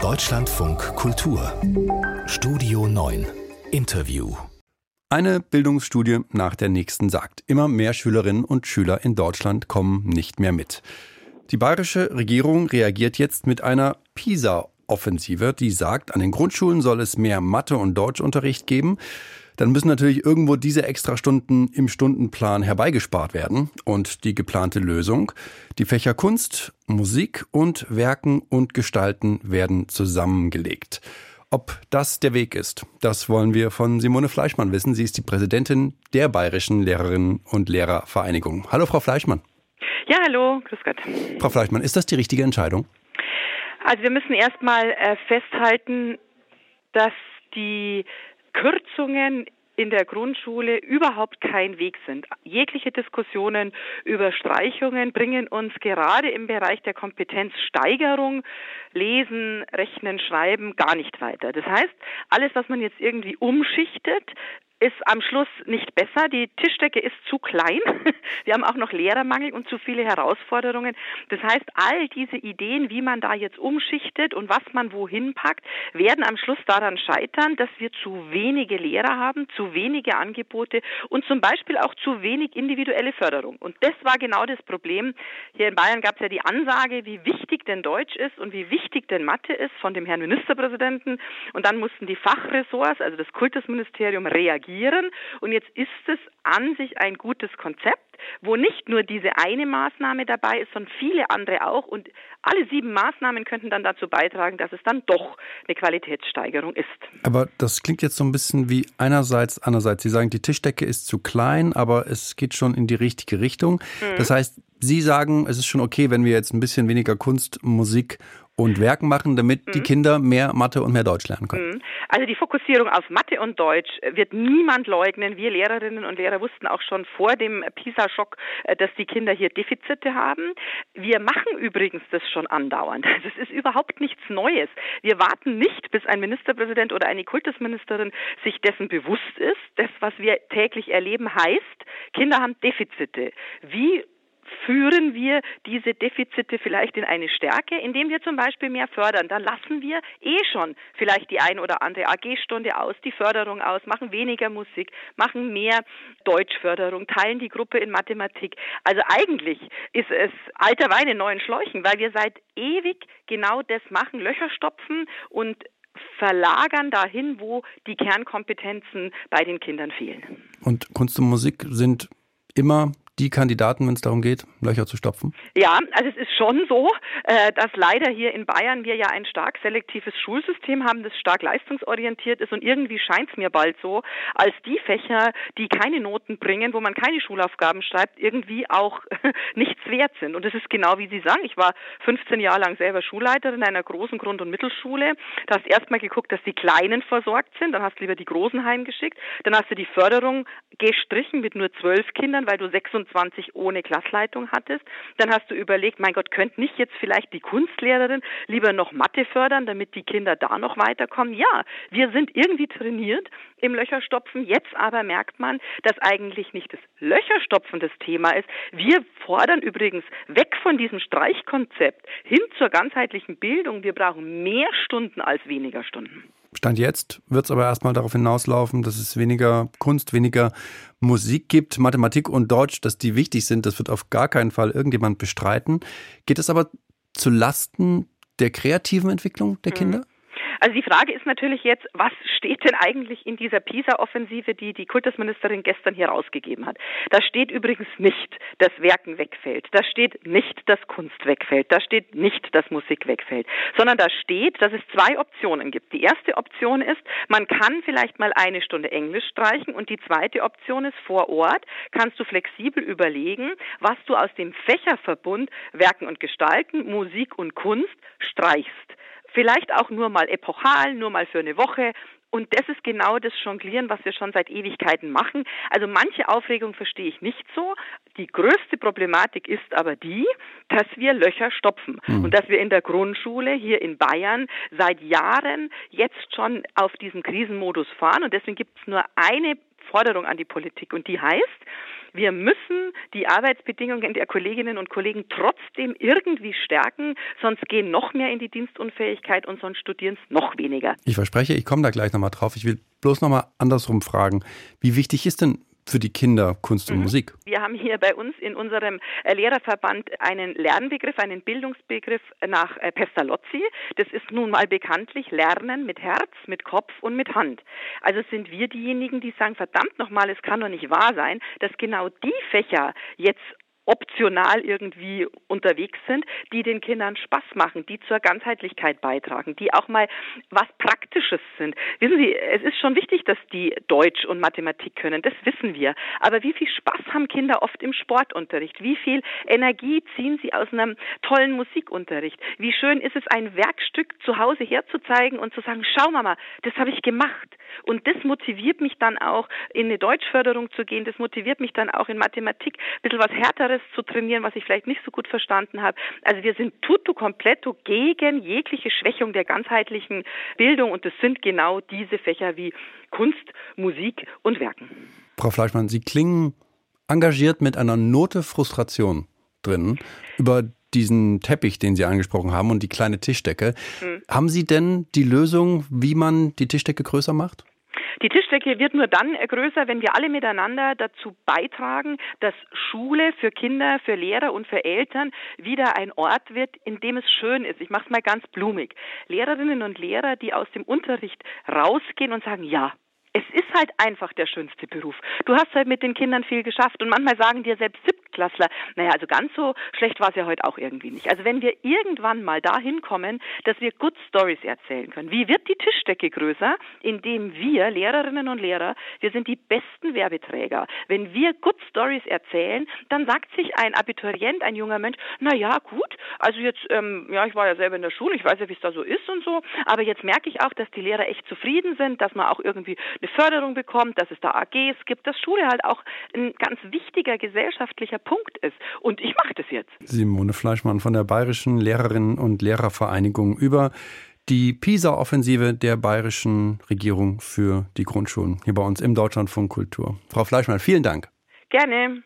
Deutschlandfunk Kultur Studio 9 Interview eine Bildungsstudie nach der nächsten sagt, immer mehr Schülerinnen und Schüler in Deutschland kommen nicht mehr mit. Die bayerische Regierung reagiert jetzt mit einer PISA-Offensive, die sagt, an den Grundschulen soll es mehr Mathe- und Deutschunterricht geben. Dann müssen natürlich irgendwo diese Extrastunden im Stundenplan herbeigespart werden. Und die geplante Lösung, die Fächer Kunst, Musik und Werken und Gestalten werden zusammengelegt. Ob das der Weg ist, das wollen wir von Simone Fleischmann wissen. Sie ist die Präsidentin der Bayerischen Lehrerinnen und Lehrervereinigung. Hallo, Frau Fleischmann. Ja, hallo, grüß Gott. Frau Fleischmann, ist das die richtige Entscheidung? Also wir müssen erstmal äh, festhalten, dass die Kürzungen in der Grundschule überhaupt kein Weg sind. Jegliche Diskussionen über Streichungen bringen uns gerade im Bereich der Kompetenzsteigerung, Lesen, Rechnen, Schreiben gar nicht weiter. Das heißt, alles, was man jetzt irgendwie umschichtet, ist am Schluss nicht besser. Die Tischdecke ist zu klein. Wir haben auch noch Lehrermangel und zu viele Herausforderungen. Das heißt, all diese Ideen, wie man da jetzt umschichtet und was man wohin packt, werden am Schluss daran scheitern, dass wir zu wenige Lehrer haben, zu wenige Angebote und zum Beispiel auch zu wenig individuelle Förderung. Und das war genau das Problem. Hier in Bayern gab es ja die Ansage, wie wichtig denn Deutsch ist und wie wichtig denn Mathe ist von dem Herrn Ministerpräsidenten. Und dann mussten die Fachressorts, also das Kultusministerium, reagieren reagieren. Und jetzt ist es an sich ein gutes Konzept, wo nicht nur diese eine Maßnahme dabei ist, sondern viele andere auch. Und alle sieben Maßnahmen könnten dann dazu beitragen, dass es dann doch eine Qualitätssteigerung ist. Aber das klingt jetzt so ein bisschen wie einerseits, andererseits. Sie sagen, die Tischdecke ist zu klein, aber es geht schon in die richtige Richtung. Mhm. Das heißt, Sie sagen, es ist schon okay, wenn wir jetzt ein bisschen weniger Kunst, Musik und Werken machen, damit mhm. die Kinder mehr Mathe und mehr Deutsch lernen können. Mhm. Also die Fokussierung auf Mathe und Deutsch wird niemand leugnen. Wir Lehrerinnen und Lehrer wussten auch schon vor dem PISA-Schock, äh, dass die Kinder hier Defizite haben. Wir machen übrigens das schon andauernd. Das ist überhaupt nichts Neues. Wir warten nicht, bis ein Ministerpräsident oder eine Kultusministerin sich dessen bewusst ist. Das, was wir täglich erleben, heißt, Kinder haben Defizite. Wie führen wir diese Defizite vielleicht in eine Stärke, indem wir zum Beispiel mehr fördern. Dann lassen wir eh schon vielleicht die ein oder andere AG-Stunde aus, die Förderung aus, machen weniger Musik, machen mehr Deutschförderung, teilen die Gruppe in Mathematik. Also eigentlich ist es alter Wein in neuen Schläuchen, weil wir seit ewig genau das machen, Löcher stopfen und verlagern dahin, wo die Kernkompetenzen bei den Kindern fehlen. Und Kunst und Musik sind immer die Kandidaten, wenn es darum geht, Löcher zu stopfen? Ja, also es ist schon so, äh, dass leider hier in Bayern wir ja ein stark selektives Schulsystem haben, das stark leistungsorientiert ist und irgendwie scheint es mir bald so, als die Fächer, die keine Noten bringen, wo man keine Schulaufgaben schreibt, irgendwie auch nichts wert sind. Und es ist genau wie Sie sagen, ich war 15 Jahre lang selber Schulleiterin einer großen Grund- und Mittelschule. Da hast erstmal geguckt, dass die Kleinen versorgt sind, dann hast du lieber die Großen heimgeschickt, dann hast du die Förderung gestrichen mit nur zwölf Kindern, weil du 26 25 ohne Klassleitung hattest. Dann hast du überlegt, mein Gott, könnte nicht jetzt vielleicht die Kunstlehrerin lieber noch Mathe fördern, damit die Kinder da noch weiterkommen? Ja, wir sind irgendwie trainiert im Löcherstopfen. Jetzt aber merkt man, dass eigentlich nicht das Löcherstopfen das Thema ist. Wir fordern übrigens weg von diesem Streichkonzept hin zur ganzheitlichen Bildung. Wir brauchen mehr Stunden als weniger Stunden. Stand jetzt wird es aber erstmal darauf hinauslaufen, dass es weniger Kunst, weniger Musik gibt, Mathematik und Deutsch, dass die wichtig sind. Das wird auf gar keinen Fall irgendjemand bestreiten. Geht es aber zu Lasten der kreativen Entwicklung der mhm. Kinder? Also die Frage ist natürlich jetzt, was steht denn eigentlich in dieser PISA-Offensive, die die Kultusministerin gestern hier rausgegeben hat? Da steht übrigens nicht, dass Werken wegfällt. Da steht nicht, dass Kunst wegfällt. Da steht nicht, dass Musik wegfällt. Sondern da steht, dass es zwei Optionen gibt. Die erste Option ist, man kann vielleicht mal eine Stunde Englisch streichen und die zweite Option ist, vor Ort kannst du flexibel überlegen, was du aus dem Fächerverbund Werken und Gestalten, Musik und Kunst streichst. Vielleicht auch nur mal epochal, nur mal für eine Woche. Und das ist genau das Jonglieren, was wir schon seit Ewigkeiten machen. Also manche Aufregung verstehe ich nicht so. Die größte Problematik ist aber die, dass wir Löcher stopfen mhm. und dass wir in der Grundschule hier in Bayern seit Jahren jetzt schon auf diesen Krisenmodus fahren. Und deswegen gibt es nur eine Forderung an die Politik und die heißt, Wir müssen die Arbeitsbedingungen der Kolleginnen und Kollegen trotzdem irgendwie stärken, sonst gehen noch mehr in die Dienstunfähigkeit und sonst studieren es noch weniger. Ich verspreche, ich komme da gleich nochmal drauf. Ich will bloß nochmal andersrum fragen. Wie wichtig ist denn für die Kinder Kunst und mhm. Musik? Wir haben hier bei uns in unserem äh, Lehrerverband einen Lernbegriff, einen Bildungsbegriff nach äh, Pestalozzi. Das ist nun mal bekanntlich Lernen mit Herz, mit Kopf und mit Hand. Also sind wir diejenigen, die sagen, verdammt nochmal, es kann doch nicht wahr sein, dass genau die Fächer jetzt optional irgendwie unterwegs sind, die den Kindern Spaß machen, die zur Ganzheitlichkeit beitragen, die auch mal was Praktisches sind. Wissen Sie, es ist schon wichtig, dass die Deutsch und Mathematik können, das wissen wir. Aber wie viel Spaß haben Kinder oft im Sportunterricht? Wie viel Energie ziehen sie aus einem tollen Musikunterricht? Wie schön ist es, ein Werkstück zu Hause herzuzeigen und zu sagen, schau Mama, das habe ich gemacht. Und das motiviert mich dann auch, in eine Deutschförderung zu gehen, das motiviert mich dann auch in Mathematik ein bisschen was Härteres anderes zu trainieren, was ich vielleicht nicht so gut verstanden habe. Also wir sind tutto completo gegen jegliche Schwächung der ganzheitlichen Bildung und das sind genau diese Fächer wie Kunst, Musik und Werken. Frau Fleischmann, Sie klingen engagiert mit einer Note Frustration drin über diesen Teppich, den Sie angesprochen haben und die kleine Tischdecke. Hm. Haben Sie denn die Lösung, wie man die Tischdecke größer macht? Die Tischdecke wird nur dann größer, wenn wir alle miteinander dazu beitragen, dass Schule für Kinder, für Lehrer und für Eltern wieder ein Ort wird, in dem es schön ist. Ich mache es mal ganz blumig. Lehrerinnen und Lehrer, die aus dem Unterricht rausgehen und sagen, ja, es ist halt einfach der schönste Beruf. Du hast halt mit den Kindern viel geschafft und manchmal sagen dir selbst Siebtklässler, naja, also ganz so schlecht war es ja heute auch irgendwie nicht. Also wenn wir irgendwann mal dahin kommen, dass wir Good Stories erzählen können, wie wird die Tischdecke größer? Indem wir, Lehrerinnen und Lehrer, wir sind die besten Werbeträger. Wenn wir Good Stories erzählen, dann sagt sich ein Abiturient, ein junger Mensch, naja, gut, also jetzt, ähm, ja, ich war ja selber in der Schule, ich weiß ja, wie es da so ist und so, aber jetzt merke ich auch, dass die Lehrer echt zufrieden sind, dass man auch irgendwie eine Förderung bekommt, dass es da AGs gibt, dass Schule halt auch ein ganz wichtiger gesellschaftlicher Punkt ist. Und ich mache das jetzt. Simone Fleischmann von der Bayerischen Lehrerinnen und Lehrervereinigung über die PISA-Offensive der bayerischen Regierung für die Grundschulen hier bei uns im Deutschlandfunk Kultur. Frau Fleischmann, vielen Dank. Gerne.